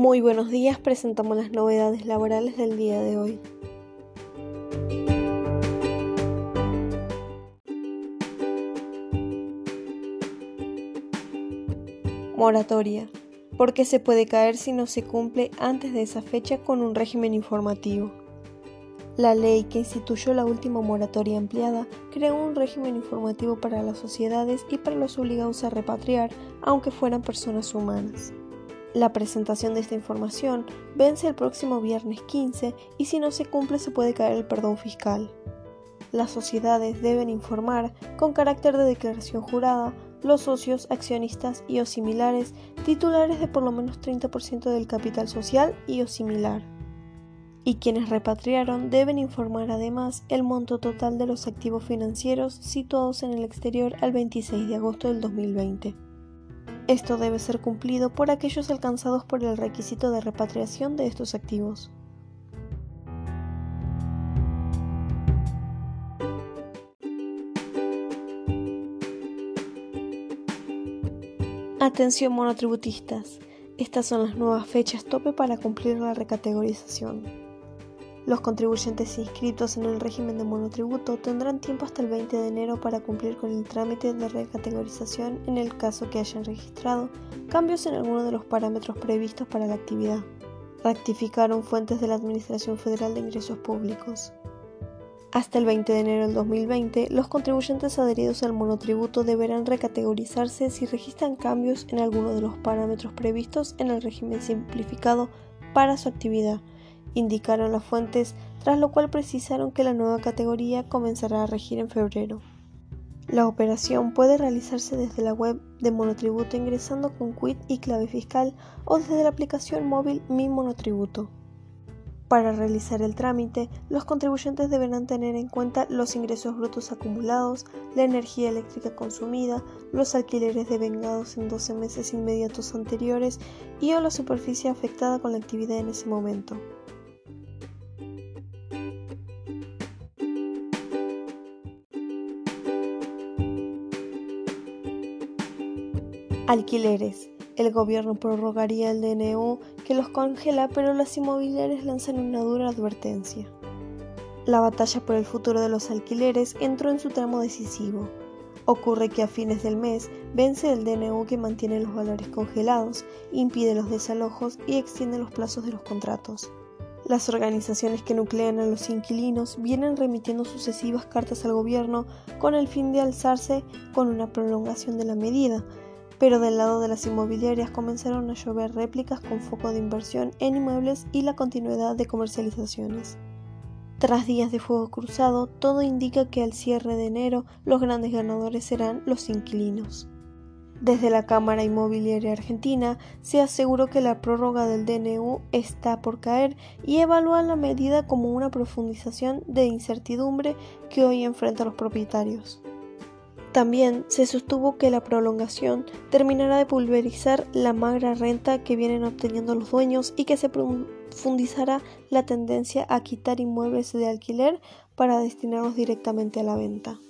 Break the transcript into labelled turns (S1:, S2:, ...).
S1: Muy buenos días, presentamos las novedades laborales del día de hoy. Moratoria, porque se puede caer si no se cumple antes de esa fecha con un régimen informativo. La ley que instituyó la última moratoria ampliada creó un régimen informativo para las sociedades y para los obligados a repatriar, aunque fueran personas humanas. La presentación de esta información vence el próximo viernes 15 y si no se cumple se puede caer el perdón fiscal. Las sociedades deben informar, con carácter de declaración jurada, los socios, accionistas y o similares titulares de por lo menos 30% del capital social y o similar y quienes repatriaron deben informar además el monto total de los activos financieros situados en el exterior al 26 de agosto del 2020. Esto debe ser cumplido por aquellos alcanzados por el requisito de repatriación de estos activos. Atención monotributistas, estas son las nuevas fechas tope para cumplir la recategorización. Los contribuyentes inscritos en el régimen de monotributo tendrán tiempo hasta el 20 de enero para cumplir con el trámite de recategorización en el caso que hayan registrado cambios en alguno de los parámetros previstos para la actividad. Rectificaron fuentes de la Administración Federal de Ingresos Públicos. Hasta el 20 de enero del 2020, los contribuyentes adheridos al monotributo deberán recategorizarse si registran cambios en alguno de los parámetros previstos en el régimen simplificado para su actividad indicaron las fuentes, tras lo cual precisaron que la nueva categoría comenzará a regir en febrero. La operación puede realizarse desde la web de Monotributo ingresando con quit y clave fiscal o desde la aplicación móvil Mi Monotributo. Para realizar el trámite, los contribuyentes deberán tener en cuenta los ingresos brutos acumulados, la energía eléctrica consumida, los alquileres devengados en 12 meses inmediatos anteriores y o la superficie afectada con la actividad en ese momento. Alquileres. El gobierno prorrogaría el DNU que los congela, pero las inmobiliarias lanzan una dura advertencia. La batalla por el futuro de los alquileres entró en su tramo decisivo. Ocurre que a fines del mes vence el DNU que mantiene los valores congelados, impide los desalojos y extiende los plazos de los contratos. Las organizaciones que nuclean a los inquilinos vienen remitiendo sucesivas cartas al gobierno con el fin de alzarse con una prolongación de la medida, pero del lado de las inmobiliarias comenzaron a llover réplicas con foco de inversión en inmuebles y la continuidad de comercializaciones. Tras días de fuego cruzado, todo indica que al cierre de enero los grandes ganadores serán los inquilinos. Desde la Cámara Inmobiliaria Argentina se aseguró que la prórroga del DNU está por caer y evalúa la medida como una profundización de incertidumbre que hoy enfrentan los propietarios. También se sostuvo que la prolongación terminará de pulverizar la magra renta que vienen obteniendo los dueños y que se profundizará la tendencia a quitar inmuebles de alquiler para destinarlos directamente a la venta.